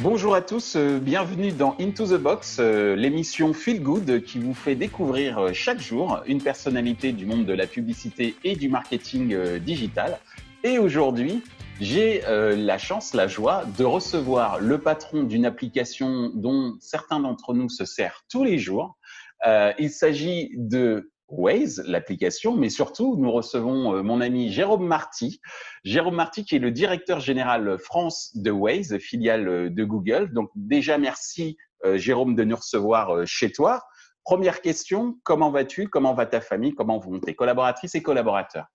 Bonjour à tous, euh, bienvenue dans Into the Box, euh, l'émission Feel Good qui vous fait découvrir euh, chaque jour une personnalité du monde de la publicité et du marketing digital. Et aujourd'hui, j'ai la chance, la joie de recevoir le patron d'une application dont certains d'entre nous se servent tous les jours. il s'agit de Waze, l'application, mais surtout, nous recevons euh, mon ami Jérôme Marty. Jérôme Marty, qui est le directeur général France de Waze, filiale euh, de Google. Donc, déjà, merci, euh, Jérôme, de nous recevoir chez toi. Première question, comment vas-tu? Comment va ta famille? Comment vont tes collaboratrices et collaborateurs?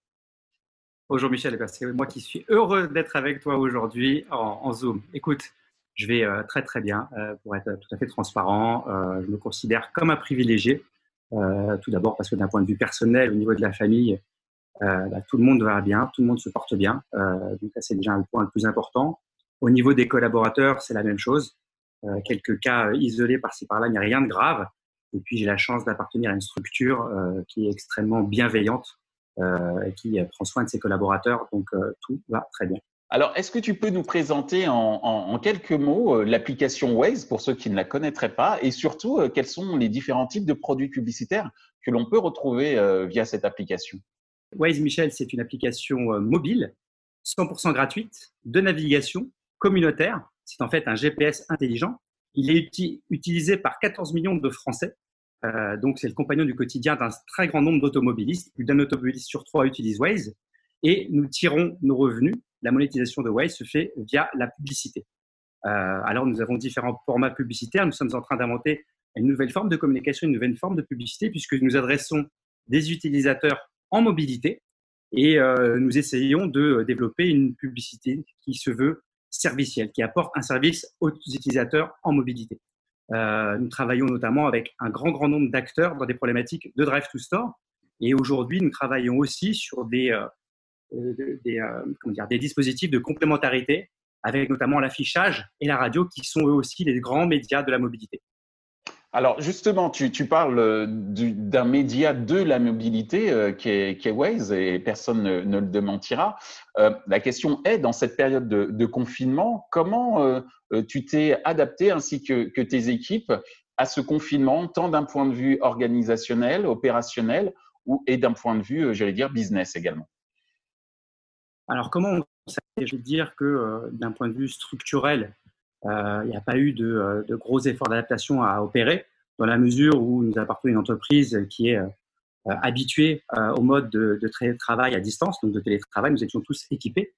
Bonjour Michel, c'est moi qui suis heureux d'être avec toi aujourd'hui en, Zoom. Écoute, je vais très très bien pour être tout à fait transparent. je me considère comme un privilégié tout d'abord parce que d'un point de vue personnel, au niveau de la famille, euh, bah, tout le monde va bien, tout le monde se porte bien. Euh, donc c'est déjà un point le plus important. Au niveau des collaborateurs, c'est la même chose. quelques cas isolés par-ci par-là, il n'y a rien de grave. Et puis j'ai la chance d'appartenir à une structure qui est extrêmement bienveillante et qui prend soin de ses collaborateurs. Donc tout va très bien. Alors, est-ce que tu peux nous présenter en, quelques mots euh, l'application Waze pour ceux qui ne la connaîtraient pas et surtout euh, quels sont les différents types de produits publicitaires que l'on peut retrouver euh, via cette application? Waze, Michel, c'est une application mobile 100% gratuite de navigation communautaire. C'est en fait un GPS intelligent. Il est utilisé par 14 millions de Français. donc, c'est le compagnon du quotidien d'un très grand nombre d'automobilistes. Plus d'un automobiliste sur trois utilise Waze. Et nous tirons nos revenus la monétisation de Waze se fait via la publicité. Euh, alors, nous avons différents formats publicitaires. Nous sommes en train d'inventer une nouvelle forme de communication, une nouvelle forme de publicité, puisque nous adressons des utilisateurs en mobilité et euh, nous essayons de développer une publicité qui se veut servicielle, qui apporte un service aux utilisateurs en mobilité. Euh, nous travaillons notamment avec un grand, grand nombre d'acteurs dans des problématiques de drive to store. Et aujourd'hui, nous travaillons aussi sur des, euh, des, euh, dire, des dispositifs de complémentarité avec notamment l'affichage et la radio qui sont eux aussi les grands médias de la mobilité. Alors justement, tu, tu parles euh, d'un média de la mobilité qui, est, Waze et personne ne, le démentira. la question est, dans cette période de, confinement, comment tu t'es adapté ainsi que, que, tes équipes à ce confinement, tant d'un point de vue organisationnel, opérationnel, ou, et d'un point de vue, j'allais dire, business également? Alors, comment on Je veux dire que euh, d'un point de vue structurel, euh, il n'y a pas eu euh, de, gros efforts d'adaptation à opérer, dans la mesure où nous appartenons à une entreprise qui est habituée au mode de, télétravail à distance, donc de télétravail. Nous étions tous équipés.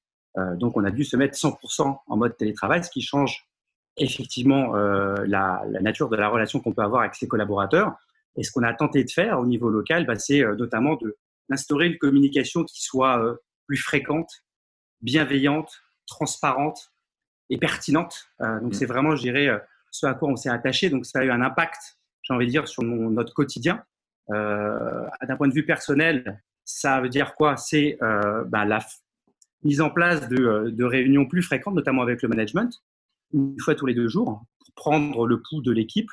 donc, on a dû se mettre 100% en mode télétravail, ce qui change effectivement la, nature de la relation qu'on peut avoir avec ses collaborateurs. Et ce qu'on a tenté de faire au niveau local, bah, c'est notamment d'instaurer une communication qui soit plus fréquente, bienveillante, transparente et pertinente. Euh, donc, mm. c'est vraiment, je dirais, euh, ce à quoi on s'est attaché. Donc, ça a eu un impact, j'ai envie de dire, sur notre quotidien. Euh, D'un point de vue personnel, ça veut dire quoi? C'est euh, bah, la mise en place de, de, réunions plus fréquentes, notamment avec le management, une fois tous les deux jours, pour prendre le pouls de l'équipe,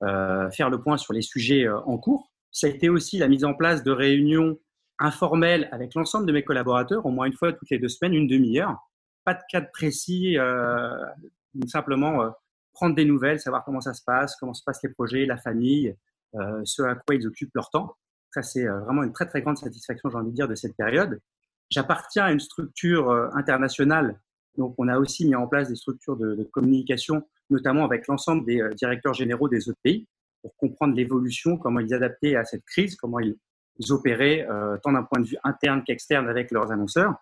faire le point sur les sujets en cours. Ça a été aussi la mise en place de réunions informel avec l'ensemble de mes collaborateurs, au moins une fois toutes les deux semaines, une demi-heure. Pas de cadre précis, euh, simplement euh, prendre des nouvelles, savoir comment ça se passe, comment se passent les projets, la famille, euh, ce à quoi ils occupent leur temps. Ça, c'est vraiment une très, très grande satisfaction, j'ai envie de dire, de cette période. J'appartiens à une structure internationale, donc on a aussi mis en place des structures de, de communication, notamment avec l'ensemble des directeurs généraux des autres pays, pour comprendre l'évolution, comment ils adaptaient à cette crise, comment ils opérer euh, tant d'un point de vue interne qu'externe avec leurs annonceurs.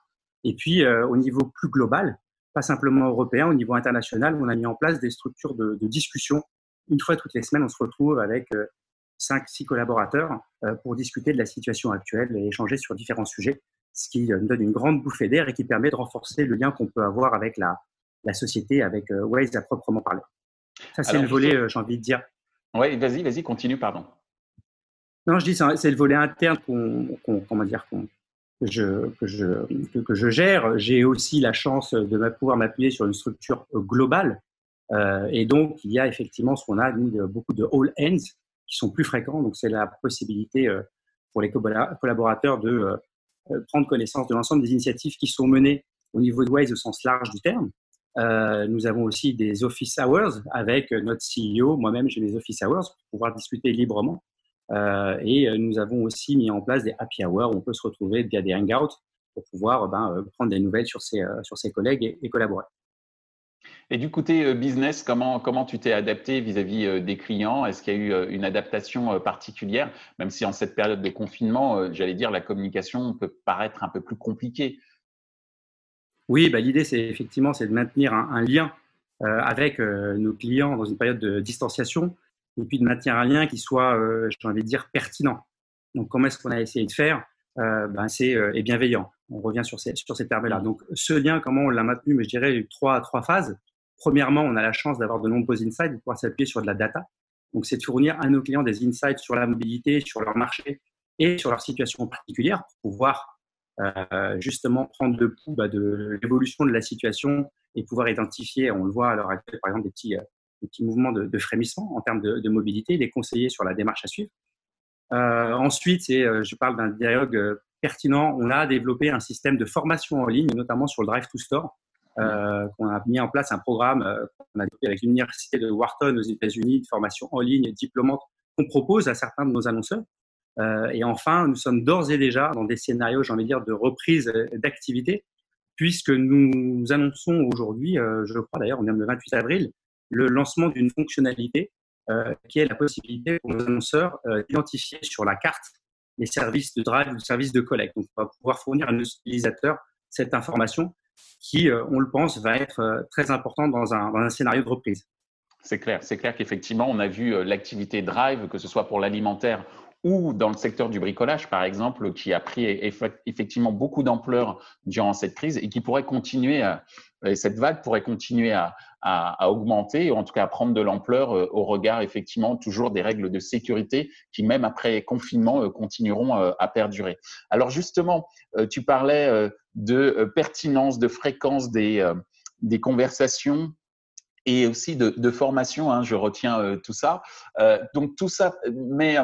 Et puis euh, au niveau plus global, pas simplement européen, au niveau international, on a mis en place des structures de, de discussion. Une fois toutes les semaines, on se retrouve avec euh, cinq, six collaborateurs pour discuter de la situation actuelle et échanger sur différents sujets, ce qui nous donne une grande bouffée d'air et qui permet de renforcer le lien qu'on peut avoir avec la, la société, avec Waze à proprement parler. Ça, c'est le volet, j'ai envie de dire. Oui, vas-y, vas-y, continue, pardon. Non, je dis c'est le volet interne qu'on, dire, que, je, que, je, que, je gère. J'ai aussi la chance de pouvoir m'appuyer sur une structure globale. Euh, et donc, il y a effectivement ce qu'on a, nous, beaucoup de all ends qui sont plus fréquents. Donc, c'est la possibilité euh, pour les collaborateurs de euh, prendre connaissance de l'ensemble des initiatives qui sont menées au niveau de Waze au sens large du terme. nous avons aussi des office hours avec notre CEO. Moi-même, j'ai des office hours pour pouvoir discuter librement. Et nous avons aussi mis en place des happy hours où on peut se retrouver via des hangouts pour pouvoir ben, prendre des nouvelles sur ses, sur ses collègues et collaborer. Et du côté euh, business, comment, comment tu t'es adapté vis-à-vis euh, des clients? Est-ce qu'il y a eu euh, une adaptation particulière? Même si en cette période de confinement, j'allais dire, la communication peut paraître un peu plus compliquée. Oui, bah, l'idée, c'est effectivement c'est de maintenir un, lien avec nos clients dans une période de distanciation et puis de maintenir un lien qui soit, j'ai envie de dire, pertinent. Donc, comment est-ce qu'on a essayé de faire? Ben, C'est bienveillant. On revient sur ces, sur ces termes-là. Donc, ce lien, comment on l'a maintenu? Mais je dirais trois, trois phases. Premièrement, on a la chance d'avoir de nombreux insights, de pouvoir s'appuyer sur de la data. Donc, c'est de fournir à nos clients des insights sur la mobilité, sur leur marché et sur leur situation particulière pour pouvoir euh, justement prendre le pouls bah, de l'évolution de la situation et pouvoir identifier, on le voit à l'heure actuelle, par exemple, des petits, euh, petits mouvements de, frémissement en termes de, mobilité, les conseiller sur la démarche à suivre. Euh, ensuite, je parle d'un dialogue pertinent. On a développé un système de formation en ligne, notamment sur le Drive to Store, euh, qu'on a mis en place un programme euh, qu'on a développé avec l'université de Wharton aux États-Unis, de formation en ligne diplômante qu'on propose à certains de nos annonceurs. Euh, et enfin, nous sommes d'ores et déjà dans des scénarios, j'ai envie de dire, de reprise d'activité, puisque nous annonçons aujourd'hui, je crois d'ailleurs, on est le 28 avril, le lancement d'une fonctionnalité qui est la possibilité pour nos annonceurs d'identifier sur la carte les services de drive ou services de collecte. Donc, on va pouvoir fournir à nos utilisateurs cette information qui, euh, on le pense, va être euh, très important dans un, dans un scénario de reprise. C'est clair, c'est clair qu'effectivement, on a vu euh, l'activité drive, que ce soit pour l'alimentaire ou dans le secteur du bricolage, par exemple, qui a pris effectivement beaucoup d'ampleur durant cette crise et qui pourrait continuer, à, cette vague pourrait continuer à, à, augmenter, ou en tout cas à prendre de l'ampleur au regard effectivement toujours des règles de sécurité qui, même après confinement, continueront à perdurer. Alors justement, tu parlais de euh, pertinence, de fréquence des, euh, des conversations et aussi de, formation, hein, je retiens euh, tout ça. donc tout ça, mais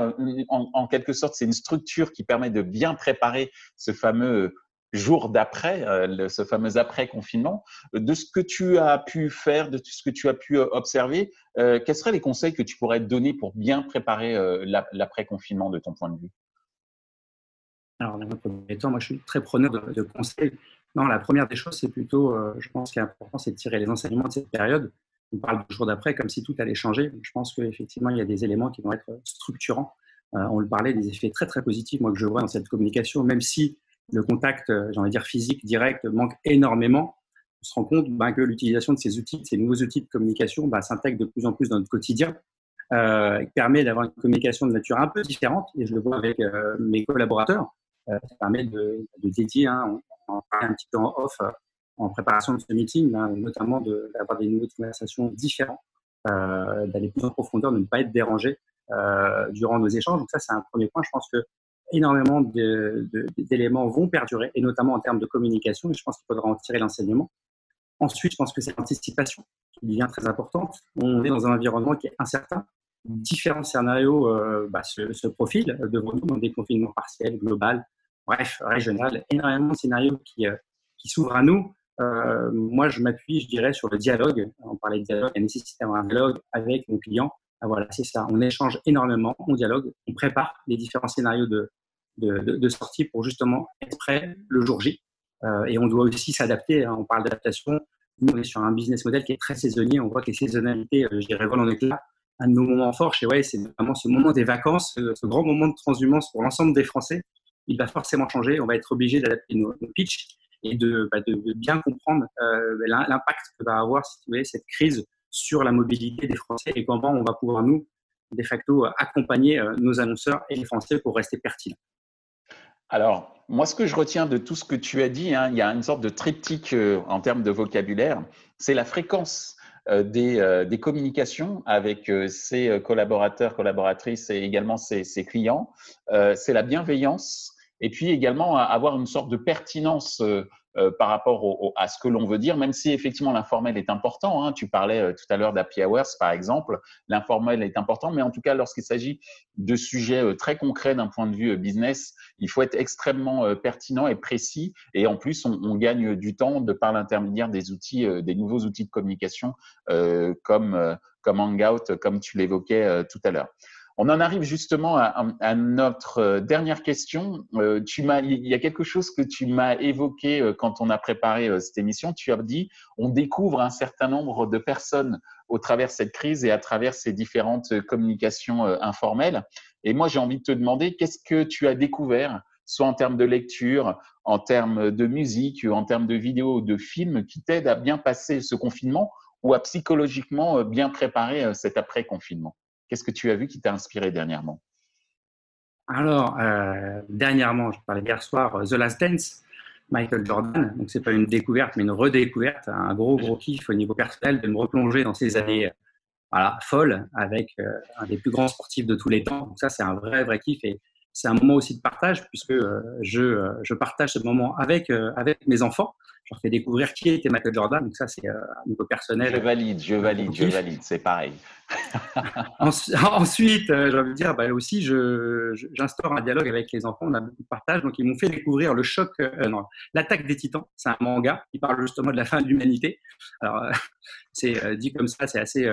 en, quelque sorte, c'est une structure qui permet de bien préparer ce fameux jour d'après, ce fameux après-confinement. De ce que tu as pu faire, de ce que tu as pu observer, quels seraient les conseils que tu pourrais donner pour bien préparer l'après-confinement de ton point de vue? Alors, dans premier temps, moi, je suis très preneur de, conseils. Non, la première des choses, c'est plutôt, euh, je pense qu'il est important, c'est de tirer les enseignements de cette période. On parle du jour d'après comme si tout allait changer. Je pense qu'effectivement, il y a des éléments qui vont être structurants. Euh, on le parlait, des effets très, très positifs, moi, que je vois dans cette communication, même si le contact, euh, j'ai dire physique, direct, manque énormément. On se rend compte ben, que l'utilisation de ces outils, de ces nouveaux outils de communication, ben, s'intègre de plus en plus dans notre quotidien. Euh, permet d'avoir une communication de nature un peu différente, et je le vois avec mes collaborateurs. Euh, ça permet de, dédier, hein, on, en un petit peu en off euh, en préparation de ce meeting, hein, notamment d'avoir des nouvelles conversations différentes, euh, d'aller plus en profondeur, de ne pas être dérangé euh, durant nos échanges. Donc ça, c'est un premier point. Je pense que énormément d'éléments vont perdurer, et notamment en termes de communication, et je pense qu'il faudra en tirer l'enseignement. Ensuite, je pense que c'est l'anticipation qui devient très importante. On est dans un environnement qui est incertain. Différents scénarios euh, bah, se, profilent devant nous, dans des confinements partiels, global, bref, régional, énormément de scénarios euh, qui s'ouvrent à nous. Euh, moi, je m'appuie, je dirais, sur le dialogue. On parlait de dialogue, la nécessité d'avoir un dialogue avec nos clients. Ah, voilà, c'est ça. On échange énormément, on dialogue, on prépare les différents scénarios de, sortie pour justement être prêt le jour J. Euh, et on doit aussi s'adapter. Hein. On parle d'adaptation. Nous, on est sur un business model qui est très saisonnier. On voit que les saisonnalités, euh, je dirais, volent en éclat. Un de nos moments forts chez ouais, c'est vraiment ce moment des vacances, ce grand moment de transhumance pour l'ensemble des Français il va forcément changer. On va être obligé d'adapter nos, pitch et de, bah, de, bien comprendre euh, l'impact que va avoir cette crise sur la mobilité des Français et comment on va pouvoir nous, de facto, accompagner euh, nos annonceurs et les Français pour rester pertinents. Alors, moi, ce que je retiens de tout ce que tu as dit, hein, il y a une sorte de triptyque euh, en termes de vocabulaire, c'est la fréquence des, des, communications avec ses collaborateurs, collaboratrices et également ses, ses clients. c'est la bienveillance et puis également avoir une sorte de pertinence euh, par rapport à ce que l'on veut dire, même si effectivement l'informel est important. Hein. Tu parlais tout à l'heure d'Happy Hours, par exemple. L'informel est important, mais en tout cas, lorsqu'il s'agit de sujets très concrets d'un point de vue business, il faut être extrêmement pertinent et précis. Et en plus, on, on gagne du temps de par l'intermédiaire des outils, des nouveaux outils de communication comme, comme Hangout, comme tu l'évoquais tout à l'heure. On en arrive justement à, notre euh, dernière question. Euh, tu m'as, il y a quelque chose que tu m'as évoqué euh, quand on a préparé cette émission. Tu as dit, on découvre un certain nombre de personnes au travers de cette crise et à travers ces différentes communications informelles. Et moi, j'ai envie de te demander, qu'est-ce que tu as découvert, soit en termes de lecture, en termes de musique, en termes de vidéos, de films, qui t'aident à bien passer ce confinement ou à psychologiquement bien préparer cet après-confinement? Qu'est-ce que tu as vu qui t'a inspiré dernièrement? Alors, euh, dernièrement, je parlais hier soir, euh, The Last Dance, Michael Jordan. Donc, c'est pas une découverte, mais une redécouverte. Un gros, gros kiff au niveau personnel de me replonger dans ces années euh, folles avec un des plus grands sportifs de tous les temps. Donc, ça, c'est un vrai, vrai kiff. C'est un moment aussi de partage puisque je, je partage ce moment avec, avec mes enfants je leur fais découvrir qui était Michael Jordan. Donc ça, c'est euh, un niveau personnel. Je valide, je valide, je valide, c'est pareil. Ensuite, euh, j'ai envie de dire, bah, aussi, j'instaure un dialogue avec les enfants. On a beaucoup de partage. Donc, ils m'ont fait découvrir le choc, euh, non, l'attaque des titans. C'est un manga qui parle justement de la fin de l'humanité. Alors, c'est dit comme ça, c'est assez,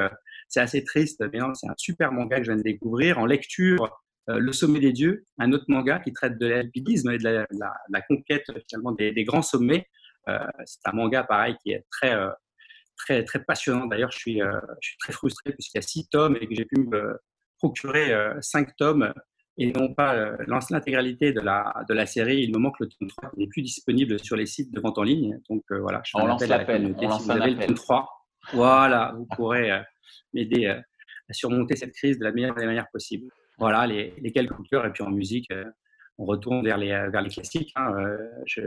c'est assez triste, mais non, c'est un super manga que je viens de découvrir en lecture. Le sommet des dieux, un autre manga qui traite de l'alpinisme et de la, conquête finalement des, des grands sommets. Euh, c'est un manga pareil qui est très euh, très très passionnant. D'ailleurs, je suis euh, je suis très frustré puisqu'il y a six tomes et que j'ai pu me procurer cinq tomes et non pas l'intégralité de la, de la série. Il me manque le tome 3 qui n'est plus disponible sur les sites de vente en ligne. Donc voilà, je on lance l'appel. Si vous avez le tome 3, voilà, vous pourrez m'aider à surmonter cette crise de la meilleure des manières possibles. Voilà les, quelques coupures et puis en musique, on retourne vers les, vers les classiques. Hein. Euh,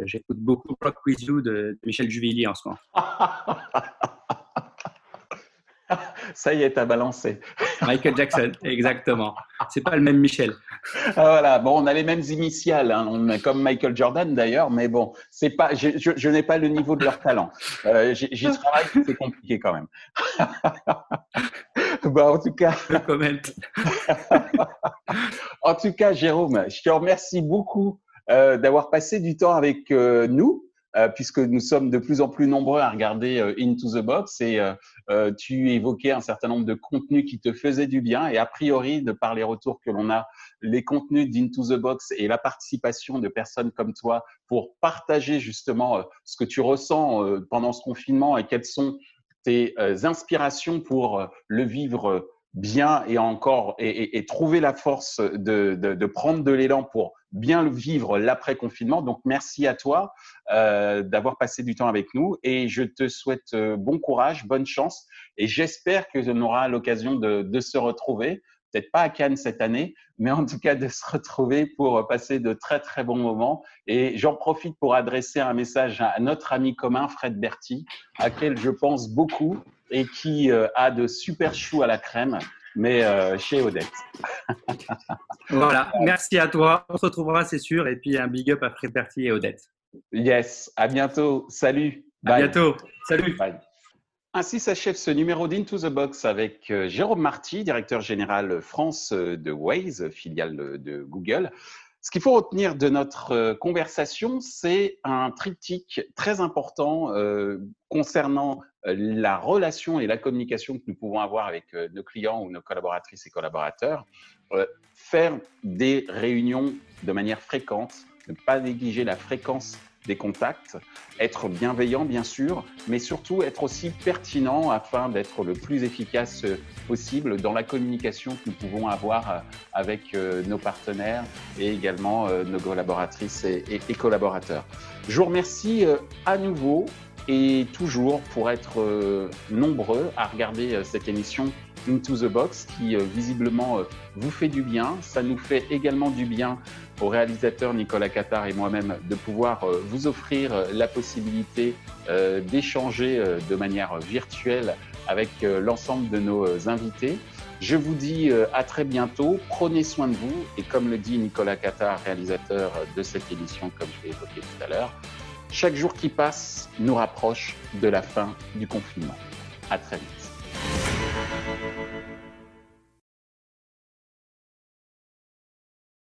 j'écoute beaucoup Rock With You de, Michel Juvillier en ce moment. Ça y est, t'as balancé. Michael Jackson, exactement. C'est pas le même Michel. Ah, voilà. Bon, on a les mêmes initiales, hein. on comme Michael Jordan d'ailleurs, mais bon, c'est pas. Je, je, n'ai pas le niveau de leur talent. Euh, J'y travaille, c'est compliqué quand même. bah, en tout cas. en tout cas, Jérôme, je te remercie beaucoup euh, d'avoir passé du temps avec euh, nous. Euh, puisque nous sommes de plus en plus nombreux à regarder Into the Box et tu évoquais un certain nombre de contenus qui te faisaient du bien et a priori, de par les retours que l'on a, les contenus d'Into the Box et la participation de personnes comme toi pour partager justement ce que tu ressens pendant ce confinement et quelles sont tes inspirations pour le vivre bien et encore et, trouver la force de, prendre de l'élan pour bien le vivre l'après-confinement. Donc, merci à toi euh, d'avoir passé du temps avec nous et je te souhaite euh, bon courage, bonne chance et j'espère que l'on aura l'occasion de, se retrouver. Peut-être pas à Cannes cette année, mais en tout cas de se retrouver pour passer de très très bons moments. Et j'en profite pour adresser un message à notre ami commun Fred Berti, à quel je pense beaucoup et qui euh, a de super choux à la crème, mais euh, chez Odette. voilà, merci à toi. On se retrouvera, c'est sûr. Et puis un big up à Fred Berti et Odette. Yes, à bientôt. Salut. À bientôt. Salut. Ainsi s'achève ce numéro d'Into the Box avec euh, Jérôme Marty, directeur général France de Waze, filiale de Google. Ce qu'il faut retenir de notre euh, conversation, c'est un triptyque très important euh, concernant euh, la relation et la communication que nous pouvons avoir avec nos clients ou nos collaboratrices et collaborateurs. faire des réunions de manière fréquente, ne pas négliger la fréquence des contacts, être bienveillant bien sûr, mais surtout être aussi pertinent afin d'être le plus efficace possible dans la communication que nous pouvons avoir euh, avec euh, nos partenaires et également euh, nos collaboratrices et, collaborateurs. Je vous remercie à nouveau et toujours pour être nombreux à regarder cette émission Into the Box qui visiblement vous fait du bien. Ça nous fait également du bien au réalisateur Nicolas Qatar et moi-même de pouvoir euh, vous offrir euh, la possibilité euh, d'échanger de manière virtuelle avec l'ensemble de nos invités. Je vous dis à très bientôt, prenez soin de vous et comme le dit Nicolas Qatar, réalisateur de cette émission, comme je l'ai évoqué tout à l'heure, Chaque jour qui passe nous rapproche de la fin du confinement. À très vite.